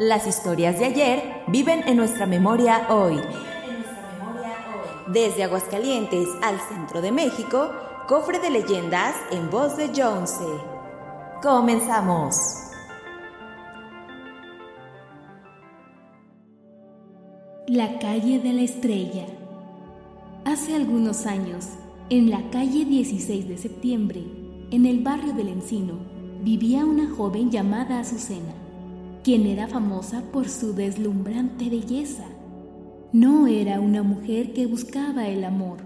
Las historias de ayer viven en nuestra memoria hoy. Desde Aguascalientes al centro de México, cofre de leyendas en voz de Jonce. Comenzamos. La calle de la estrella. Hace algunos años, en la calle 16 de septiembre, en el barrio del Encino, vivía una joven llamada Azucena, quien era famosa por su deslumbrante belleza. No era una mujer que buscaba el amor,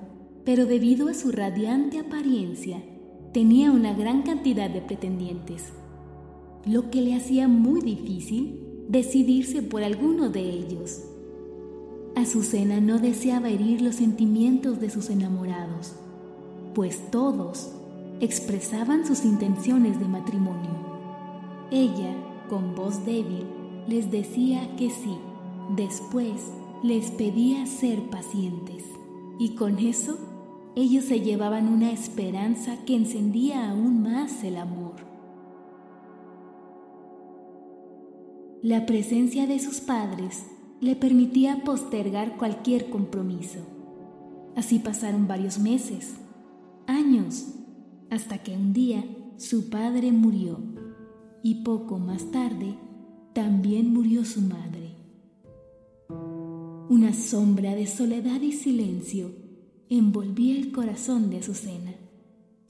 pero debido a su radiante apariencia, tenía una gran cantidad de pretendientes, lo que le hacía muy difícil decidirse por alguno de ellos. Azucena no deseaba herir los sentimientos de sus enamorados, pues todos expresaban sus intenciones de matrimonio. Ella, con voz débil, les decía que sí. Después les pedía ser pacientes. Y con eso, ellos se llevaban una esperanza que encendía aún más el amor. La presencia de sus padres le permitía postergar cualquier compromiso. Así pasaron varios meses, años, hasta que un día su padre murió y poco más tarde también murió su madre. Una sombra de soledad y silencio envolvía el corazón de Azucena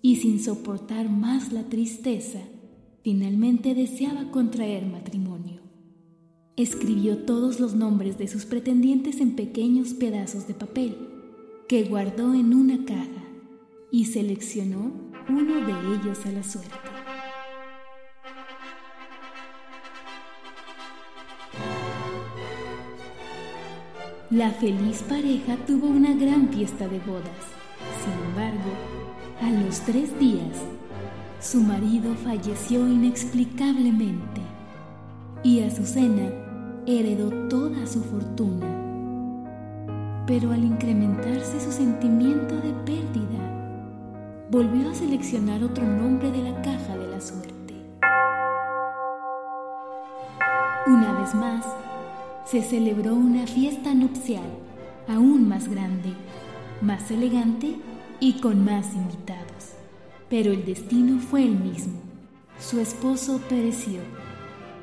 y sin soportar más la tristeza, finalmente deseaba contraer matrimonio. Escribió todos los nombres de sus pretendientes en pequeños pedazos de papel que guardó en una caja y seleccionó uno de ellos a la suerte. La feliz pareja tuvo una gran fiesta de bodas. Sin embargo, a los tres días, su marido falleció inexplicablemente y Azucena heredó toda su fortuna. Pero al incrementarse su sentimiento de pérdida, volvió a seleccionar otro nombre de la caja de la suerte. Una vez más, se celebró una fiesta nupcial aún más grande, más elegante y con más invitados. Pero el destino fue el mismo. Su esposo pereció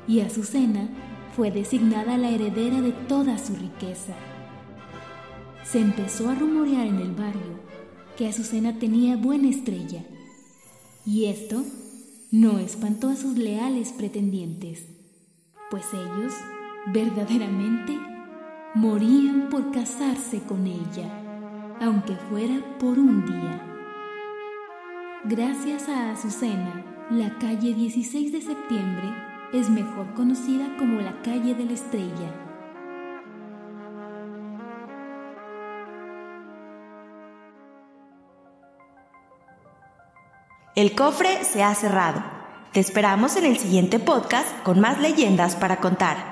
y Azucena fue designada la heredera de toda su riqueza. Se empezó a rumorear en el barrio que Azucena tenía buena estrella, y esto no espantó a sus leales pretendientes, pues ellos verdaderamente morían por casarse con ella, aunque fuera por un día. Gracias a Azucena, la calle 16 de septiembre es mejor conocida como la calle de la estrella. El cofre se ha cerrado. Te esperamos en el siguiente podcast con más leyendas para contar.